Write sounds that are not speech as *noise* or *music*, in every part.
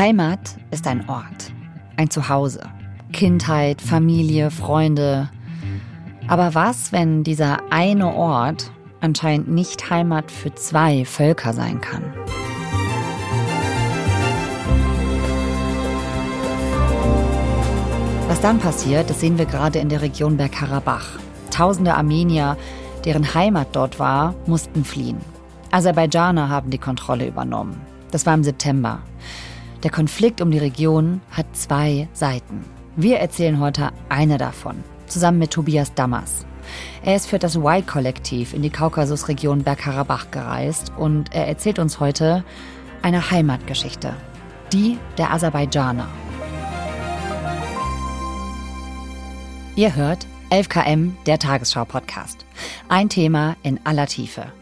Heimat ist ein Ort, ein Zuhause. Kindheit, Familie, Freunde. Aber was, wenn dieser eine Ort anscheinend nicht Heimat für zwei Völker sein kann? Was dann passiert, das sehen wir gerade in der Region Bergkarabach. Tausende Armenier, deren Heimat dort war, mussten fliehen. Aserbaidschaner haben die Kontrolle übernommen. Das war im September. Der Konflikt um die Region hat zwei Seiten. Wir erzählen heute eine davon, zusammen mit Tobias Dammers. Er ist für das Y-Kollektiv in die Kaukasusregion Bergkarabach gereist und er erzählt uns heute eine Heimatgeschichte, die der Aserbaidschaner. Ihr hört 11KM, der Tagesschau-Podcast. Ein Thema in aller Tiefe.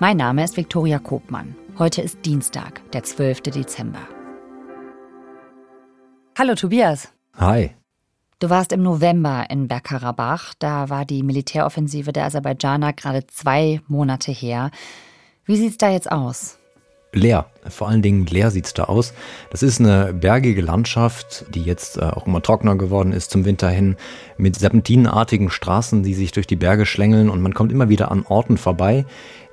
Mein Name ist Viktoria Kobmann. Heute ist Dienstag, der 12. Dezember. Hallo Tobias. Hi. Du warst im November in Bergkarabach. Da war die Militäroffensive der Aserbaidschaner gerade zwei Monate her. Wie sieht's da jetzt aus? leer. Vor allen Dingen leer sieht es da aus. Das ist eine bergige Landschaft, die jetzt äh, auch immer trockener geworden ist zum Winter hin, mit serpentinenartigen Straßen, die sich durch die Berge schlängeln und man kommt immer wieder an Orten vorbei,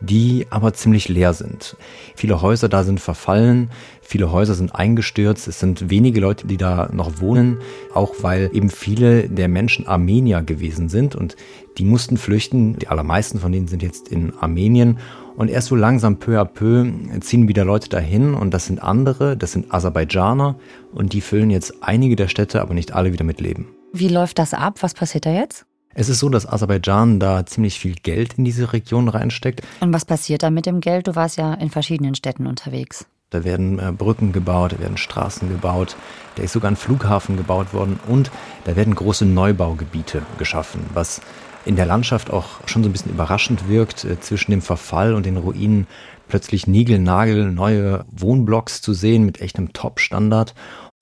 die aber ziemlich leer sind. Viele Häuser da sind verfallen, viele Häuser sind eingestürzt, es sind wenige Leute, die da noch wohnen, auch weil eben viele der Menschen Armenier gewesen sind und die mussten flüchten. Die allermeisten von denen sind jetzt in Armenien und erst so langsam peu à peu ziehen wieder Leute dahin und das sind andere, das sind Aserbaidschaner und die füllen jetzt einige der Städte, aber nicht alle wieder mit Leben. Wie läuft das ab? Was passiert da jetzt? Es ist so, dass Aserbaidschan da ziemlich viel Geld in diese Region reinsteckt. Und was passiert da mit dem Geld? Du warst ja in verschiedenen Städten unterwegs. Da werden äh, Brücken gebaut, da werden Straßen gebaut, da ist sogar ein Flughafen gebaut worden und da werden große Neubaugebiete geschaffen, was in der Landschaft auch schon so ein bisschen überraschend wirkt, äh, zwischen dem Verfall und den Ruinen plötzlich Nigelnagel neue Wohnblocks zu sehen mit echtem Top-Standard.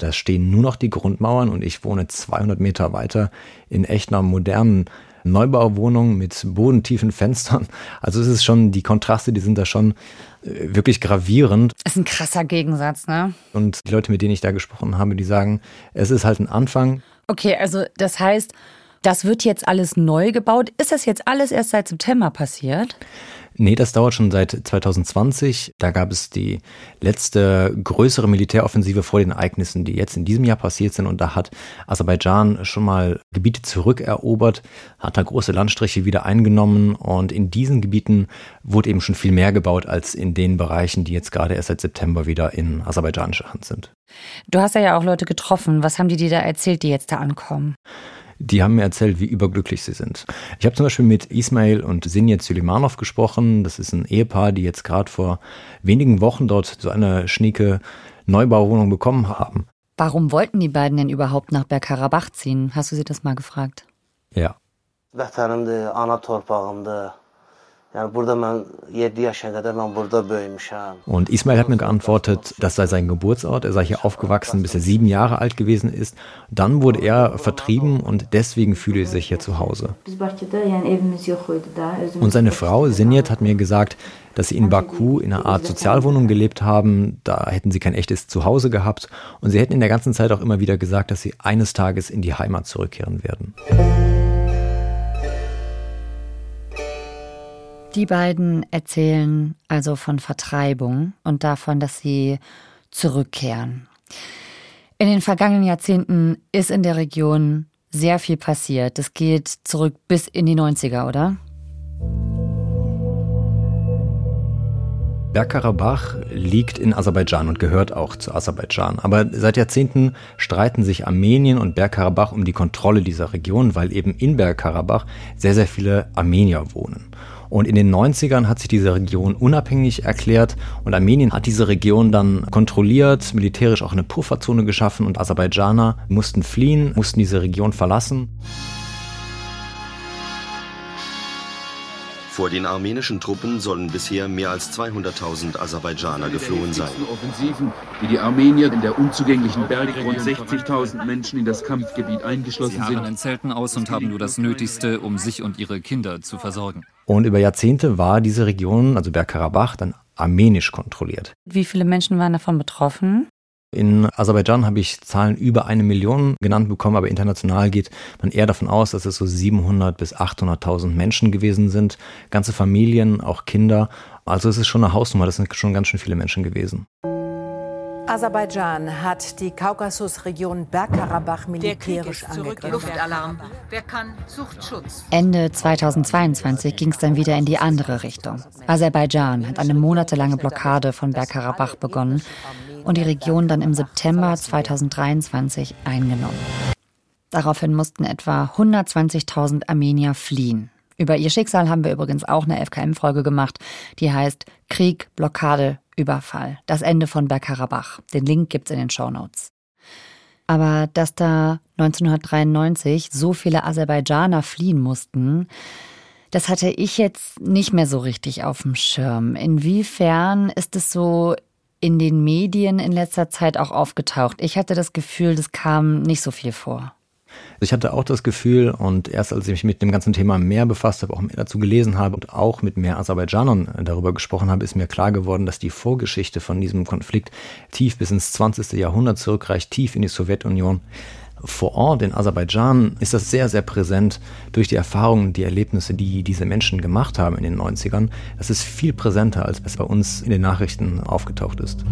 Da stehen nur noch die Grundmauern und ich wohne 200 Meter weiter in echt einer modernen Neubauwohnung mit bodentiefen Fenstern. Also es ist schon, die Kontraste, die sind da schon äh, wirklich gravierend. Das ist ein krasser Gegensatz, ne? Und die Leute, mit denen ich da gesprochen habe, die sagen, es ist halt ein Anfang. Okay, also das heißt, das wird jetzt alles neu gebaut. Ist das jetzt alles erst seit September passiert? Nee, das dauert schon seit 2020. Da gab es die letzte größere Militäroffensive vor den Ereignissen, die jetzt in diesem Jahr passiert sind. Und da hat Aserbaidschan schon mal Gebiete zurückerobert, hat da große Landstriche wieder eingenommen. Und in diesen Gebieten wurde eben schon viel mehr gebaut als in den Bereichen, die jetzt gerade erst seit September wieder in aserbaidschanischer Hand sind. Du hast ja auch Leute getroffen. Was haben die dir da erzählt, die jetzt da ankommen? Die haben mir erzählt, wie überglücklich sie sind. Ich habe zum Beispiel mit Ismail und Sinjet Süleymanov gesprochen. Das ist ein Ehepaar, die jetzt gerade vor wenigen Wochen dort so eine schnieke Neubauwohnung bekommen haben. Warum wollten die beiden denn überhaupt nach Bergkarabach ziehen? Hast du sie das mal gefragt? Ja. Und Ismail hat mir geantwortet, das sei sein Geburtsort, er sei hier aufgewachsen, bis er sieben Jahre alt gewesen ist. Dann wurde er vertrieben und deswegen fühle er sich hier zu Hause. Und seine Frau Sinjet hat mir gesagt, dass sie in Baku in einer Art Sozialwohnung gelebt haben. Da hätten sie kein echtes Zuhause gehabt. Und sie hätten in der ganzen Zeit auch immer wieder gesagt, dass sie eines Tages in die Heimat zurückkehren werden. Die beiden erzählen also von Vertreibung und davon, dass sie zurückkehren. In den vergangenen Jahrzehnten ist in der Region sehr viel passiert. Das geht zurück bis in die 90er, oder? Bergkarabach liegt in Aserbaidschan und gehört auch zu Aserbaidschan. Aber seit Jahrzehnten streiten sich Armenien und Bergkarabach um die Kontrolle dieser Region, weil eben in Bergkarabach sehr, sehr viele Armenier wohnen. Und in den 90ern hat sich diese Region unabhängig erklärt und Armenien hat diese Region dann kontrolliert, militärisch auch eine Pufferzone geschaffen und Aserbaidschaner mussten fliehen, mussten diese Region verlassen. Vor den armenischen Truppen sollen bisher mehr als 200.000 Aserbaidschaner geflohen sein. Offensiven, die die Armenier in der unzugänglichen Berge rund 60.000 Menschen in das Kampfgebiet eingeschlossen Sie sind. in Zelten aus und haben nur das Nötigste, um sich und ihre Kinder zu versorgen. Und über Jahrzehnte war diese Region, also Bergkarabach, dann armenisch kontrolliert. Wie viele Menschen waren davon betroffen? In Aserbaidschan habe ich Zahlen über eine Million genannt bekommen, aber international geht man eher davon aus, dass es so 700 bis 800.000 Menschen gewesen sind. Ganze Familien, auch Kinder. Also es ist schon eine Hausnummer, das sind schon ganz schön viele Menschen gewesen. Aserbaidschan hat die Kaukasusregion Bergkarabach militärisch angegriffen. Luftalarm. Wer kann, sucht Schutz. Ende 2022 ging es dann wieder in die andere Richtung. Aserbaidschan hat eine monatelange Blockade von Bergkarabach begonnen und die Region dann im September 2023 eingenommen. Daraufhin mussten etwa 120.000 Armenier fliehen. Über ihr Schicksal haben wir übrigens auch eine FKM-Folge gemacht, die heißt Krieg, Blockade, Überfall. Das Ende von Bergkarabach. Den Link gibt's in den Show Notes. Aber dass da 1993 so viele Aserbaidschaner fliehen mussten, das hatte ich jetzt nicht mehr so richtig auf dem Schirm. Inwiefern ist es so in den Medien in letzter Zeit auch aufgetaucht? Ich hatte das Gefühl, das kam nicht so viel vor. Ich hatte auch das Gefühl und erst als ich mich mit dem ganzen Thema mehr befasst habe, auch mehr dazu gelesen habe und auch mit mehr Aserbaidschanern darüber gesprochen habe, ist mir klar geworden, dass die Vorgeschichte von diesem Konflikt tief bis ins 20. Jahrhundert zurückreicht, tief in die Sowjetunion. Vor Ort in Aserbaidschan ist das sehr, sehr präsent durch die Erfahrungen, die Erlebnisse, die diese Menschen gemacht haben in den 90ern. Das ist viel präsenter, als es bei uns in den Nachrichten aufgetaucht ist.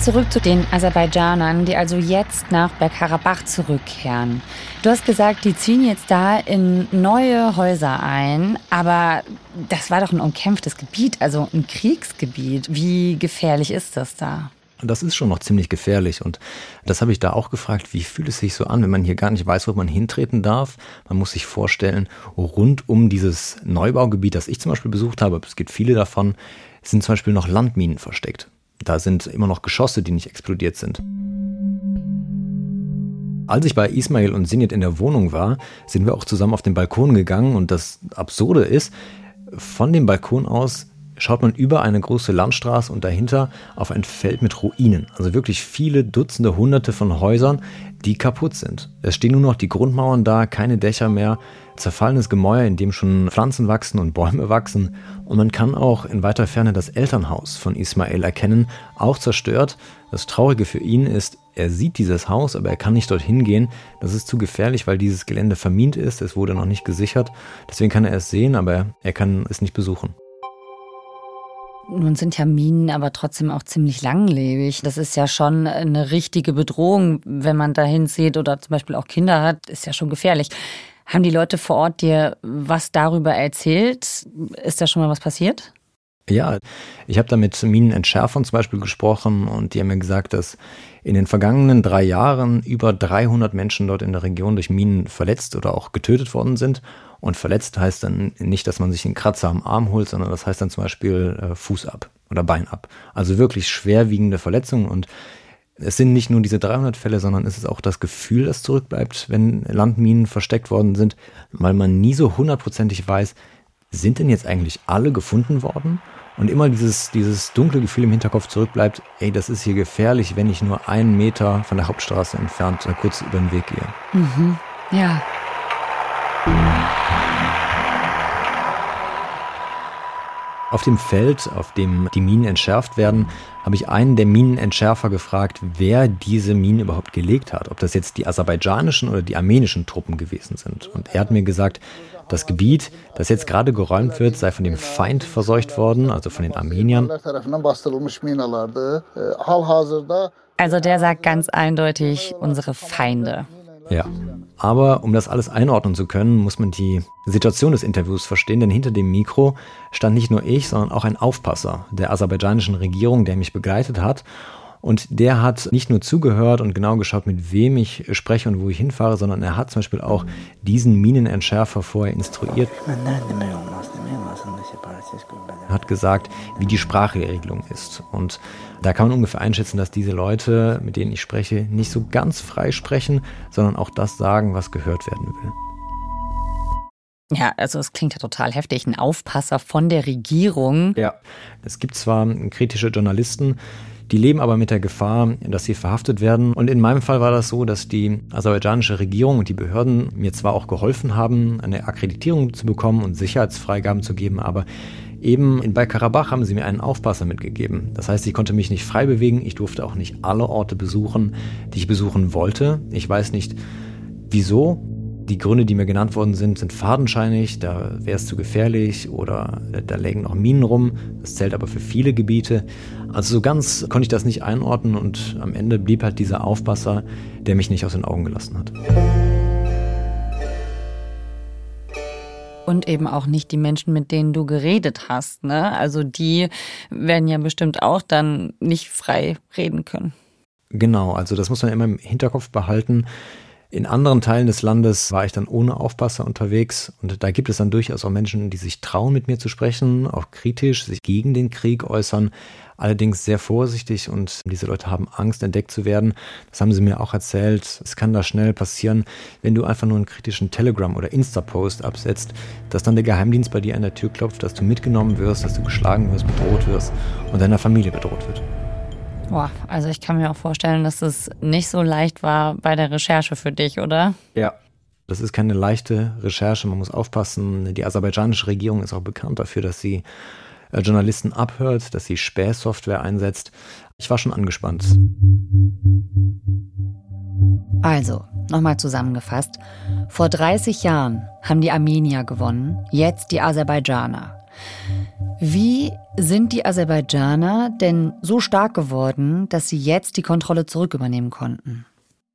Zurück zu den Aserbaidschanern, die also jetzt nach Bergkarabach zurückkehren. Du hast gesagt, die ziehen jetzt da in neue Häuser ein, aber das war doch ein umkämpftes Gebiet, also ein Kriegsgebiet. Wie gefährlich ist das da? Das ist schon noch ziemlich gefährlich und das habe ich da auch gefragt, wie fühlt es sich so an, wenn man hier gar nicht weiß, wo man hintreten darf. Man muss sich vorstellen, rund um dieses Neubaugebiet, das ich zum Beispiel besucht habe, es gibt viele davon, sind zum Beispiel noch Landminen versteckt. Da sind immer noch Geschosse, die nicht explodiert sind. Als ich bei Ismail und Sinit in der Wohnung war, sind wir auch zusammen auf den Balkon gegangen und das Absurde ist, von dem Balkon aus schaut man über eine große Landstraße und dahinter auf ein Feld mit Ruinen. Also wirklich viele Dutzende, Hunderte von Häusern, die kaputt sind. Es stehen nur noch die Grundmauern da, keine Dächer mehr, zerfallenes Gemäuer, in dem schon Pflanzen wachsen und Bäume wachsen. Und man kann auch in weiter Ferne das Elternhaus von Ismail erkennen, auch zerstört. Das Traurige für ihn ist, er sieht dieses Haus, aber er kann nicht dorthin gehen. Das ist zu gefährlich, weil dieses Gelände vermint ist. Es wurde noch nicht gesichert. Deswegen kann er es sehen, aber er kann es nicht besuchen. Nun sind ja Minen aber trotzdem auch ziemlich langlebig. Das ist ja schon eine richtige Bedrohung, wenn man dahin sieht oder zum Beispiel auch Kinder hat, ist ja schon gefährlich. Haben die Leute vor Ort dir was darüber erzählt? Ist da schon mal was passiert? Ja, ich habe da mit Minenentschärfern zum Beispiel gesprochen und die haben mir gesagt, dass in den vergangenen drei Jahren über 300 Menschen dort in der Region durch Minen verletzt oder auch getötet worden sind. Und verletzt heißt dann nicht, dass man sich einen Kratzer am Arm holt, sondern das heißt dann zum Beispiel äh, Fuß ab oder Bein ab. Also wirklich schwerwiegende Verletzungen und es sind nicht nur diese 300 Fälle, sondern es ist auch das Gefühl, das zurückbleibt, wenn Landminen versteckt worden sind, weil man nie so hundertprozentig weiß, sind denn jetzt eigentlich alle gefunden worden? Und immer dieses, dieses dunkle Gefühl im Hinterkopf zurückbleibt, ey, das ist hier gefährlich, wenn ich nur einen Meter von der Hauptstraße entfernt kurz über den Weg gehe. Mhm. Ja. Auf dem Feld, auf dem die Minen entschärft werden, habe ich einen der Minenentschärfer gefragt, wer diese Minen überhaupt gelegt hat. Ob das jetzt die aserbaidschanischen oder die armenischen Truppen gewesen sind. Und er hat mir gesagt, das Gebiet, das jetzt gerade geräumt wird, sei von dem Feind verseucht worden, also von den Armeniern. Also der sagt ganz eindeutig unsere Feinde. Ja. Aber um das alles einordnen zu können, muss man die Situation des Interviews verstehen, denn hinter dem Mikro stand nicht nur ich, sondern auch ein Aufpasser der aserbaidschanischen Regierung, der mich begleitet hat. Und der hat nicht nur zugehört und genau geschaut, mit wem ich spreche und wo ich hinfahre, sondern er hat zum Beispiel auch diesen Minenentschärfer vorher instruiert. Er hat gesagt, wie die Sprachregelung ist. Und da kann man ungefähr einschätzen, dass diese Leute, mit denen ich spreche, nicht so ganz frei sprechen, sondern auch das sagen, was gehört werden will. Ja, also es klingt ja total heftig. Ein Aufpasser von der Regierung. Ja, es gibt zwar kritische Journalisten, die leben aber mit der Gefahr, dass sie verhaftet werden. Und in meinem Fall war das so, dass die aserbaidschanische Regierung und die Behörden mir zwar auch geholfen haben, eine Akkreditierung zu bekommen und Sicherheitsfreigaben zu geben, aber Eben in Bergkarabach haben sie mir einen Aufpasser mitgegeben. Das heißt, ich konnte mich nicht frei bewegen, ich durfte auch nicht alle Orte besuchen, die ich besuchen wollte. Ich weiß nicht wieso. Die Gründe, die mir genannt worden sind, sind fadenscheinig, da wäre es zu gefährlich oder da lägen noch Minen rum. Das zählt aber für viele Gebiete. Also so ganz konnte ich das nicht einordnen und am Ende blieb halt dieser Aufpasser, der mich nicht aus den Augen gelassen hat. und eben auch nicht die Menschen, mit denen du geredet hast. Ne? Also die werden ja bestimmt auch dann nicht frei reden können. Genau, also das muss man immer im Hinterkopf behalten. In anderen Teilen des Landes war ich dann ohne Aufpasser unterwegs und da gibt es dann durchaus auch Menschen, die sich trauen, mit mir zu sprechen, auch kritisch, sich gegen den Krieg äußern, allerdings sehr vorsichtig und diese Leute haben Angst, entdeckt zu werden. Das haben sie mir auch erzählt. Es kann da schnell passieren, wenn du einfach nur einen kritischen Telegram- oder Insta-Post absetzt, dass dann der Geheimdienst bei dir an der Tür klopft, dass du mitgenommen wirst, dass du geschlagen wirst, bedroht wirst und deiner Familie bedroht wird. Boah, also ich kann mir auch vorstellen, dass es nicht so leicht war bei der Recherche für dich, oder? Ja. Das ist keine leichte Recherche, man muss aufpassen. Die aserbaidschanische Regierung ist auch bekannt dafür, dass sie äh, Journalisten abhört, dass sie Spähsoftware einsetzt. Ich war schon angespannt. Also, nochmal zusammengefasst. Vor 30 Jahren haben die Armenier gewonnen, jetzt die Aserbaidschaner. Wie sind die Aserbaidschaner denn so stark geworden, dass sie jetzt die Kontrolle zurückübernehmen konnten?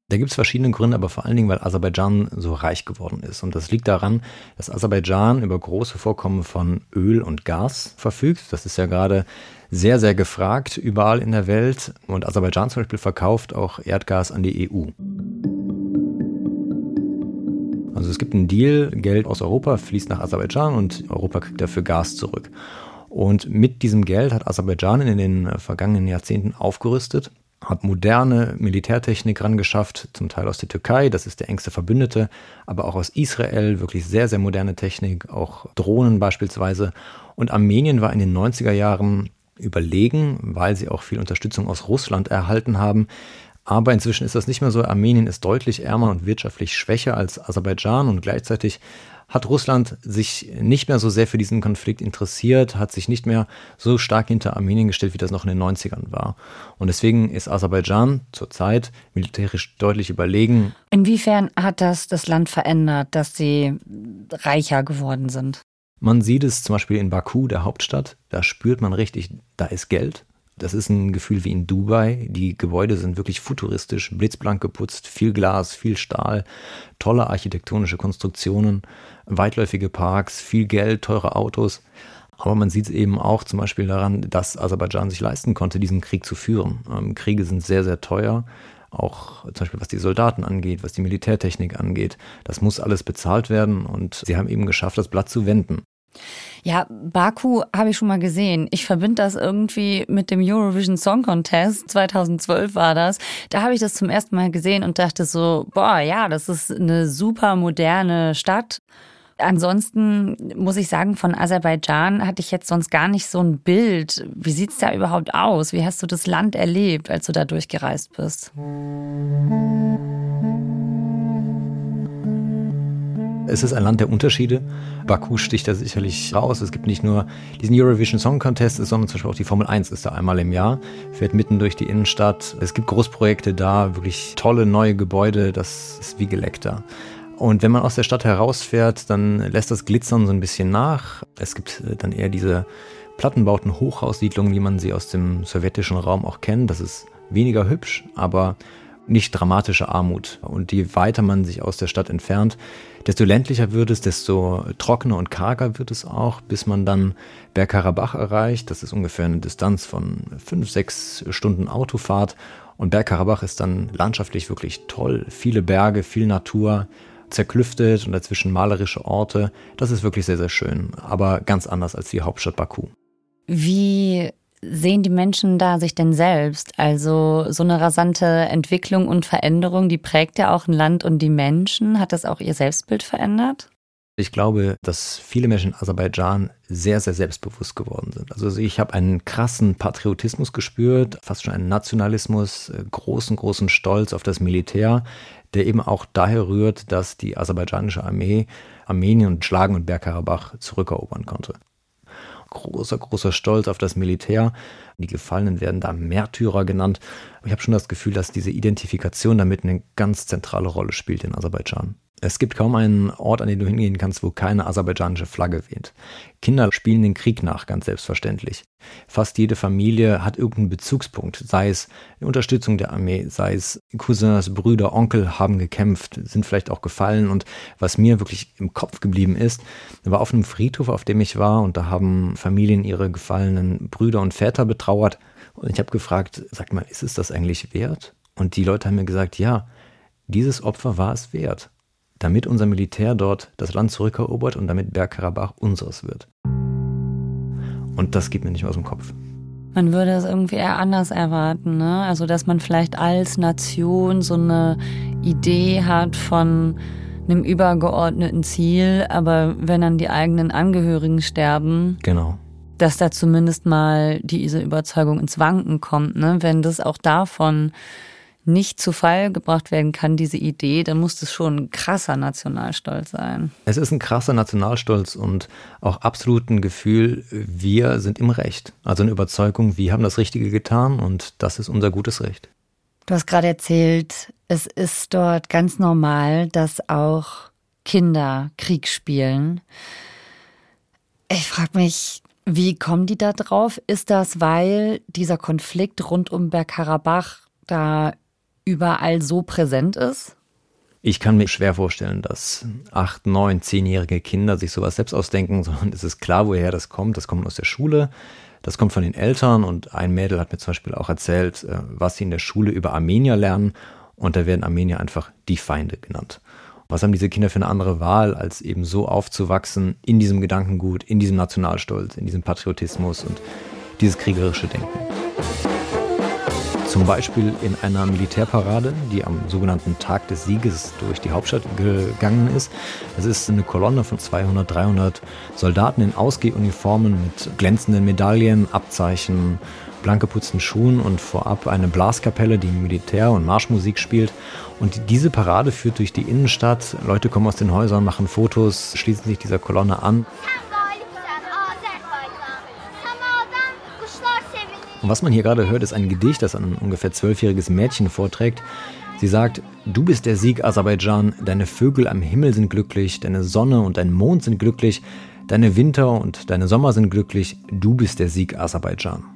Da gibt es verschiedene Gründe, aber vor allen Dingen, weil Aserbaidschan so reich geworden ist. Und das liegt daran, dass Aserbaidschan über große Vorkommen von Öl und Gas verfügt. Das ist ja gerade sehr, sehr gefragt überall in der Welt. Und Aserbaidschan zum Beispiel verkauft auch Erdgas an die EU. Also es gibt einen Deal, Geld aus Europa fließt nach Aserbaidschan und Europa kriegt dafür Gas zurück. Und mit diesem Geld hat Aserbaidschan in den vergangenen Jahrzehnten aufgerüstet hat moderne Militärtechnik rangeschafft, zum Teil aus der Türkei, das ist der engste Verbündete, aber auch aus Israel, wirklich sehr, sehr moderne Technik, auch Drohnen beispielsweise. Und Armenien war in den 90er Jahren überlegen, weil sie auch viel Unterstützung aus Russland erhalten haben. Aber inzwischen ist das nicht mehr so. Armenien ist deutlich ärmer und wirtschaftlich schwächer als Aserbaidschan und gleichzeitig hat Russland sich nicht mehr so sehr für diesen Konflikt interessiert, hat sich nicht mehr so stark hinter Armenien gestellt, wie das noch in den 90ern war. Und deswegen ist Aserbaidschan zurzeit militärisch deutlich überlegen. Inwiefern hat das das Land verändert, dass sie reicher geworden sind? Man sieht es zum Beispiel in Baku, der Hauptstadt. Da spürt man richtig, da ist Geld. Das ist ein Gefühl wie in Dubai. Die Gebäude sind wirklich futuristisch, blitzblank geputzt, viel Glas, viel Stahl, tolle architektonische Konstruktionen, weitläufige Parks, viel Geld, teure Autos. Aber man sieht es eben auch zum Beispiel daran, dass Aserbaidschan sich leisten konnte, diesen Krieg zu führen. Ähm, Kriege sind sehr, sehr teuer. Auch zum Beispiel was die Soldaten angeht, was die Militärtechnik angeht. Das muss alles bezahlt werden und sie haben eben geschafft, das Blatt zu wenden. Ja, Baku habe ich schon mal gesehen. Ich verbinde das irgendwie mit dem Eurovision Song Contest. 2012 war das. Da habe ich das zum ersten Mal gesehen und dachte so, boah, ja, das ist eine super moderne Stadt. Ansonsten muss ich sagen, von Aserbaidschan hatte ich jetzt sonst gar nicht so ein Bild. Wie sieht's da überhaupt aus? Wie hast du das Land erlebt, als du da durchgereist bist? Es ist ein Land der Unterschiede. Baku sticht da sicherlich raus. Es gibt nicht nur diesen Eurovision Song Contest, sondern zum Beispiel auch die Formel 1 ist da einmal im Jahr, fährt mitten durch die Innenstadt. Es gibt Großprojekte da, wirklich tolle neue Gebäude, das ist wie geleckt da. Und wenn man aus der Stadt herausfährt, dann lässt das Glitzern so ein bisschen nach. Es gibt äh, dann eher diese Plattenbauten, Hochhaussiedlungen, wie man sie aus dem sowjetischen Raum auch kennt. Das ist weniger hübsch, aber nicht dramatische Armut. Und je weiter man sich aus der Stadt entfernt, desto ländlicher wird es, desto trockener und karger wird es auch, bis man dann Bergkarabach erreicht. Das ist ungefähr eine Distanz von fünf, sechs Stunden Autofahrt. Und Bergkarabach ist dann landschaftlich wirklich toll. Viele Berge, viel Natur, zerklüftet und dazwischen malerische Orte. Das ist wirklich sehr, sehr schön, aber ganz anders als die Hauptstadt Baku. Wie sehen die Menschen da sich denn selbst? Also so eine rasante Entwicklung und Veränderung, die prägt ja auch ein Land und die Menschen. Hat das auch ihr Selbstbild verändert? Ich glaube, dass viele Menschen in Aserbaidschan sehr, sehr selbstbewusst geworden sind. Also ich habe einen krassen Patriotismus gespürt, fast schon einen Nationalismus, äh, großen, großen Stolz auf das Militär, der eben auch daher rührt, dass die aserbaidschanische Armee Armenien und Schlagen und Bergkarabach zurückerobern konnte. Großer, großer Stolz auf das Militär. Die Gefallenen werden da Märtyrer genannt. Ich habe schon das Gefühl, dass diese Identifikation damit eine ganz zentrale Rolle spielt in Aserbaidschan. Es gibt kaum einen Ort, an den du hingehen kannst, wo keine aserbaidschanische Flagge weht. Kinder spielen den Krieg nach, ganz selbstverständlich. Fast jede Familie hat irgendeinen Bezugspunkt, sei es die Unterstützung der Armee, sei es Cousins, Brüder, Onkel haben gekämpft, sind vielleicht auch gefallen. Und was mir wirklich im Kopf geblieben ist, war auf einem Friedhof, auf dem ich war, und da haben Familien ihre gefallenen Brüder und Väter betrauert. Und ich habe gefragt, sag mal, ist es das eigentlich wert? Und die Leute haben mir gesagt, ja, dieses Opfer war es wert damit unser Militär dort das Land zurückerobert und damit Bergkarabach unseres wird. Und das geht mir nicht mehr aus dem Kopf. Man würde es irgendwie eher anders erwarten, ne? Also, dass man vielleicht als Nation so eine Idee hat von einem übergeordneten Ziel, aber wenn dann die eigenen Angehörigen sterben, genau. dass da zumindest mal diese Überzeugung ins Wanken kommt, ne? Wenn das auch davon nicht zu Fall gebracht werden kann, diese Idee, dann muss das schon ein krasser Nationalstolz sein. Es ist ein krasser Nationalstolz und auch absolut ein Gefühl, wir sind im Recht. Also eine Überzeugung, wir haben das Richtige getan und das ist unser gutes Recht. Du hast gerade erzählt, es ist dort ganz normal, dass auch Kinder Krieg spielen. Ich frage mich, wie kommen die da drauf? Ist das, weil dieser Konflikt rund um Bergkarabach da überall so präsent ist? Ich kann mir schwer vorstellen, dass acht, neun, zehnjährige Kinder sich sowas selbst ausdenken, *laughs* sondern es ist klar, woher das kommt. Das kommt aus der Schule, das kommt von den Eltern und ein Mädel hat mir zum Beispiel auch erzählt, äh, was sie in der Schule über Armenier lernen und da werden Armenier einfach die Feinde genannt. Was haben diese Kinder für eine andere Wahl, als eben so aufzuwachsen in diesem Gedankengut, in diesem Nationalstolz, in diesem Patriotismus und dieses kriegerische Denken? Zum Beispiel in einer Militärparade, die am sogenannten Tag des Sieges durch die Hauptstadt gegangen ist. Es ist eine Kolonne von 200, 300 Soldaten in Ausgehuniformen mit glänzenden Medaillen, Abzeichen, blank geputzten Schuhen und vorab eine Blaskapelle, die Militär- und Marschmusik spielt. Und diese Parade führt durch die Innenstadt. Leute kommen aus den Häusern, machen Fotos, schließen sich dieser Kolonne an. Und was man hier gerade hört, ist ein Gedicht, das ein ungefähr zwölfjähriges Mädchen vorträgt. Sie sagt, du bist der Sieg Aserbaidschan, deine Vögel am Himmel sind glücklich, deine Sonne und dein Mond sind glücklich, deine Winter und deine Sommer sind glücklich, du bist der Sieg Aserbaidschan.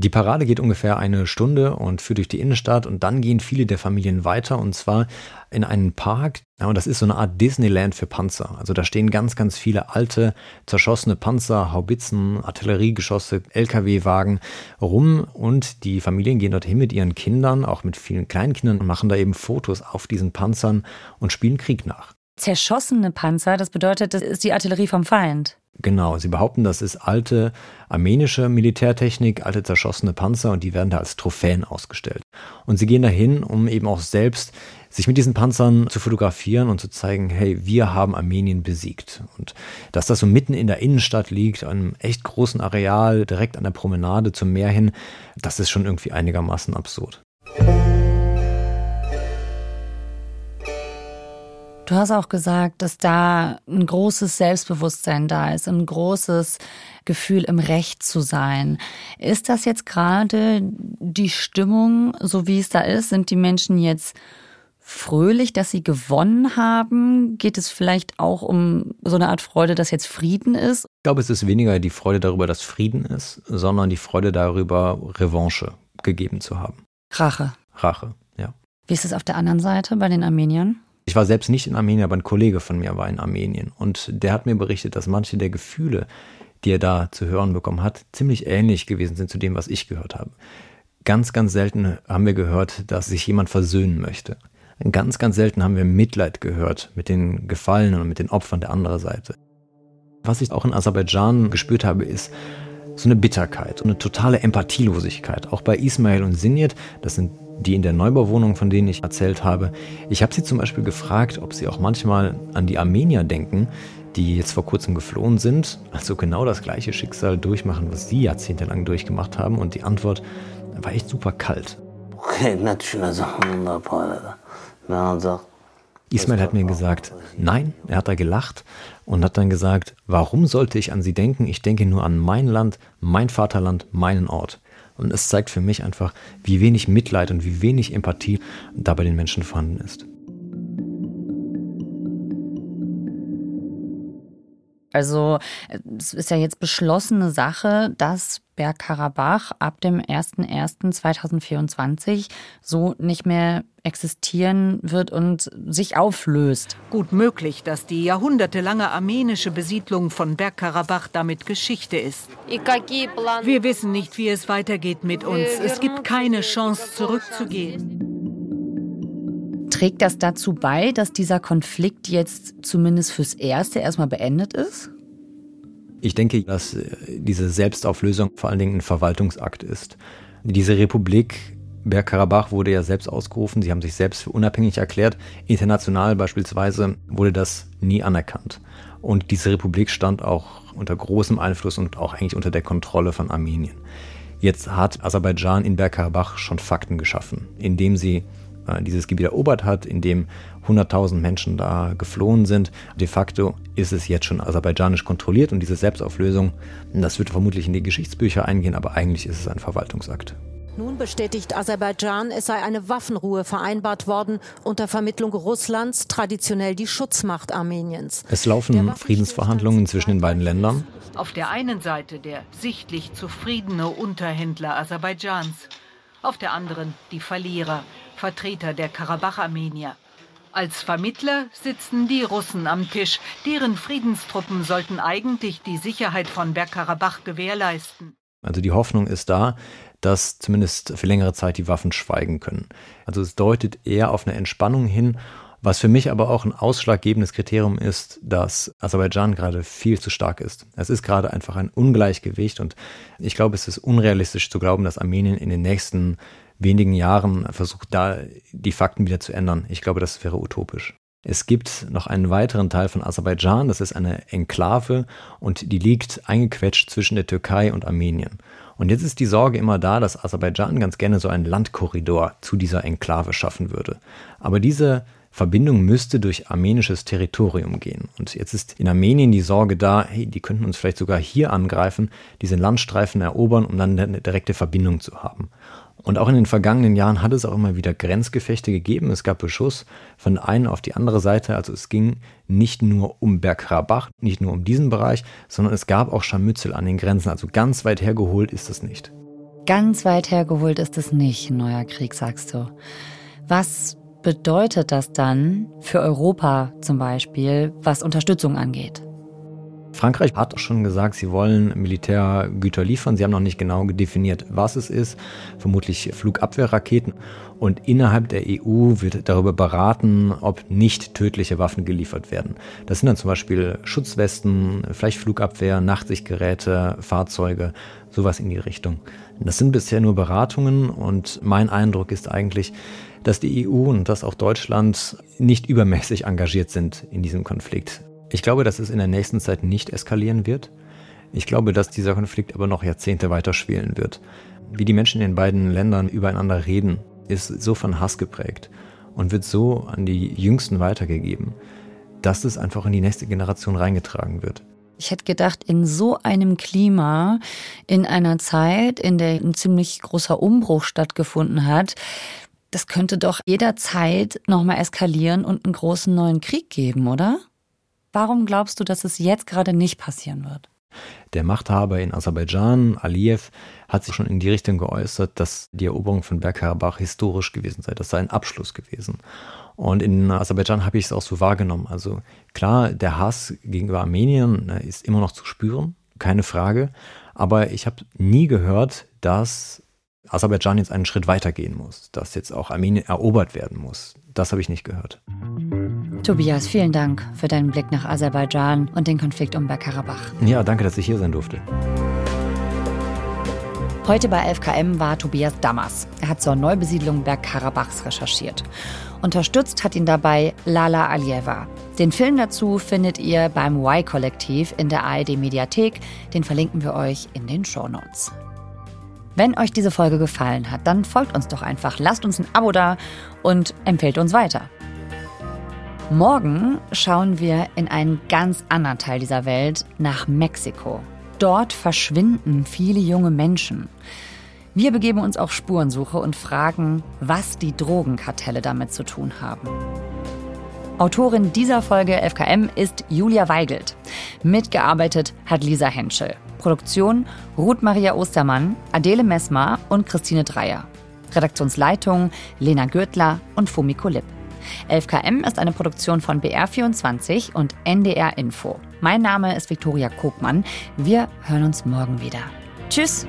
Die Parade geht ungefähr eine Stunde und führt durch die Innenstadt und dann gehen viele der Familien weiter und zwar in einen Park. Ja, und das ist so eine Art Disneyland für Panzer. Also da stehen ganz, ganz viele alte, zerschossene Panzer, Haubitzen, Artilleriegeschosse, LKW-Wagen rum und die Familien gehen dorthin mit ihren Kindern, auch mit vielen Kleinkindern und machen da eben Fotos auf diesen Panzern und spielen Krieg nach. Zerschossene Panzer, das bedeutet, das ist die Artillerie vom Feind. Genau, sie behaupten, das ist alte armenische Militärtechnik, alte zerschossene Panzer und die werden da als Trophäen ausgestellt. Und sie gehen dahin, um eben auch selbst sich mit diesen Panzern zu fotografieren und zu zeigen, hey, wir haben Armenien besiegt. Und dass das so mitten in der Innenstadt liegt, einem echt großen Areal, direkt an der Promenade zum Meer hin, das ist schon irgendwie einigermaßen absurd. Du hast auch gesagt, dass da ein großes Selbstbewusstsein da ist, ein großes Gefühl, im Recht zu sein. Ist das jetzt gerade die Stimmung, so wie es da ist? Sind die Menschen jetzt fröhlich, dass sie gewonnen haben? Geht es vielleicht auch um so eine Art Freude, dass jetzt Frieden ist? Ich glaube, es ist weniger die Freude darüber, dass Frieden ist, sondern die Freude darüber, Revanche gegeben zu haben. Rache. Rache, ja. Wie ist es auf der anderen Seite bei den Armeniern? Ich war selbst nicht in Armenien, aber ein Kollege von mir war in Armenien. Und der hat mir berichtet, dass manche der Gefühle, die er da zu hören bekommen hat, ziemlich ähnlich gewesen sind zu dem, was ich gehört habe. Ganz, ganz selten haben wir gehört, dass sich jemand versöhnen möchte. Ganz, ganz selten haben wir Mitleid gehört mit den Gefallenen und mit den Opfern der anderen Seite. Was ich auch in Aserbaidschan gespürt habe, ist so eine Bitterkeit, eine totale Empathielosigkeit. Auch bei Ismail und Sinjet, das sind die in der Neubauwohnung, von denen ich erzählt habe. Ich habe sie zum Beispiel gefragt, ob sie auch manchmal an die Armenier denken, die jetzt vor kurzem geflohen sind, also genau das gleiche Schicksal durchmachen, was sie jahrzehntelang durchgemacht haben. Und die Antwort war echt super kalt. Ismail hat mir gesagt, nein, er hat da gelacht und hat dann gesagt, warum sollte ich an sie denken? Ich denke nur an mein Land, mein Vaterland, meinen Ort. Und es zeigt für mich einfach, wie wenig Mitleid und wie wenig Empathie da bei den Menschen vorhanden ist. Also es ist ja jetzt beschlossene Sache, dass Bergkarabach ab dem 01.01.2024 so nicht mehr existieren wird und sich auflöst. Gut möglich, dass die jahrhundertelange armenische Besiedlung von Bergkarabach damit Geschichte ist. Wir wissen nicht, wie es weitergeht mit uns. Es gibt keine Chance, zurückzugehen. Trägt das dazu bei, dass dieser Konflikt jetzt zumindest fürs Erste erstmal beendet ist? Ich denke, dass äh, diese Selbstauflösung vor allen Dingen ein Verwaltungsakt ist. Diese Republik Bergkarabach wurde ja selbst ausgerufen, sie haben sich selbst für unabhängig erklärt. International beispielsweise wurde das nie anerkannt. Und diese Republik stand auch unter großem Einfluss und auch eigentlich unter der Kontrolle von Armenien. Jetzt hat Aserbaidschan in Bergkarabach schon Fakten geschaffen, indem sie äh, dieses Gebiet erobert hat, in dem 100.000 Menschen da geflohen sind. De facto ist es jetzt schon aserbaidschanisch kontrolliert und diese Selbstauflösung, das wird vermutlich in die Geschichtsbücher eingehen, aber eigentlich ist es ein Verwaltungsakt. Nun bestätigt Aserbaidschan, es sei eine Waffenruhe vereinbart worden unter Vermittlung Russlands, traditionell die Schutzmacht Armeniens. Es laufen Friedensverhandlungen zwischen den beiden Ländern. Auf der einen Seite der sichtlich zufriedene Unterhändler Aserbaidschans, auf der anderen die Verlierer, Vertreter der Karabach-Armenier. Als Vermittler sitzen die Russen am Tisch. Deren Friedenstruppen sollten eigentlich die Sicherheit von Bergkarabach gewährleisten. Also die Hoffnung ist da, dass zumindest für längere Zeit die Waffen schweigen können. Also es deutet eher auf eine Entspannung hin, was für mich aber auch ein ausschlaggebendes Kriterium ist, dass Aserbaidschan gerade viel zu stark ist. Es ist gerade einfach ein Ungleichgewicht und ich glaube, es ist unrealistisch zu glauben, dass Armenien in den nächsten wenigen Jahren versucht, da die Fakten wieder zu ändern. Ich glaube, das wäre utopisch. Es gibt noch einen weiteren Teil von Aserbaidschan, das ist eine Enklave und die liegt eingequetscht zwischen der Türkei und Armenien. Und jetzt ist die Sorge immer da, dass Aserbaidschan ganz gerne so einen Landkorridor zu dieser Enklave schaffen würde. Aber diese Verbindung müsste durch armenisches Territorium gehen. Und jetzt ist in Armenien die Sorge da, hey, die könnten uns vielleicht sogar hier angreifen, diesen Landstreifen erobern, um dann eine direkte Verbindung zu haben. Und auch in den vergangenen Jahren hat es auch immer wieder Grenzgefechte gegeben. Es gab Beschuss von einer auf die andere Seite. Also es ging nicht nur um Bergkarabach, nicht nur um diesen Bereich, sondern es gab auch Scharmützel an den Grenzen. Also ganz weit hergeholt ist es nicht. Ganz weit hergeholt ist es nicht, neuer Krieg, sagst du. Was bedeutet das dann für Europa zum Beispiel, was Unterstützung angeht? Frankreich hat schon gesagt, sie wollen Militärgüter liefern. Sie haben noch nicht genau definiert, was es ist. Vermutlich Flugabwehrraketen. Und innerhalb der EU wird darüber beraten, ob nicht tödliche Waffen geliefert werden. Das sind dann zum Beispiel Schutzwesten, vielleicht Flugabwehr, Nachtsichtgeräte, Fahrzeuge, sowas in die Richtung. Das sind bisher nur Beratungen und mein Eindruck ist eigentlich, dass die EU und dass auch Deutschland nicht übermäßig engagiert sind in diesem Konflikt. Ich glaube, dass es in der nächsten Zeit nicht eskalieren wird. Ich glaube, dass dieser Konflikt aber noch Jahrzehnte weiter schwelen wird. Wie die Menschen in den beiden Ländern übereinander reden, ist so von Hass geprägt und wird so an die Jüngsten weitergegeben, dass es einfach in die nächste Generation reingetragen wird. Ich hätte gedacht, in so einem Klima, in einer Zeit, in der ein ziemlich großer Umbruch stattgefunden hat, das könnte doch jederzeit nochmal eskalieren und einen großen neuen Krieg geben, oder? Warum glaubst du, dass es jetzt gerade nicht passieren wird? Der Machthaber in Aserbaidschan, Aliyev, hat sich schon in die Richtung geäußert, dass die Eroberung von Bergkarabach historisch gewesen sei. Das sei ein Abschluss gewesen. Und in Aserbaidschan habe ich es auch so wahrgenommen. Also klar, der Hass gegenüber Armenien ne, ist immer noch zu spüren, keine Frage. Aber ich habe nie gehört, dass Aserbaidschan jetzt einen Schritt weitergehen muss, dass jetzt auch Armenien erobert werden muss. Das habe ich nicht gehört. Tobias, vielen Dank für deinen Blick nach Aserbaidschan und den Konflikt um Bergkarabach. Ja, danke, dass ich hier sein durfte. Heute bei 11KM war Tobias Dammers. Er hat zur Neubesiedlung Bergkarabachs recherchiert. Unterstützt hat ihn dabei Lala Alieva. Den Film dazu findet ihr beim Y-Kollektiv in der ARD-Mediathek. Den verlinken wir euch in den Shownotes. Wenn euch diese Folge gefallen hat, dann folgt uns doch einfach, lasst uns ein Abo da und empfehlt uns weiter. Morgen schauen wir in einen ganz anderen Teil dieser Welt, nach Mexiko. Dort verschwinden viele junge Menschen. Wir begeben uns auf Spurensuche und fragen, was die Drogenkartelle damit zu tun haben. Autorin dieser Folge FKM ist Julia Weigelt. Mitgearbeitet hat Lisa Henschel. Produktion Ruth Maria Ostermann, Adele Messmer und Christine Dreier. Redaktionsleitung Lena Gürtler und Fumiko Lipp. 11KM ist eine Produktion von BR24 und NDR Info. Mein Name ist Viktoria Kogmann. Wir hören uns morgen wieder. Tschüss!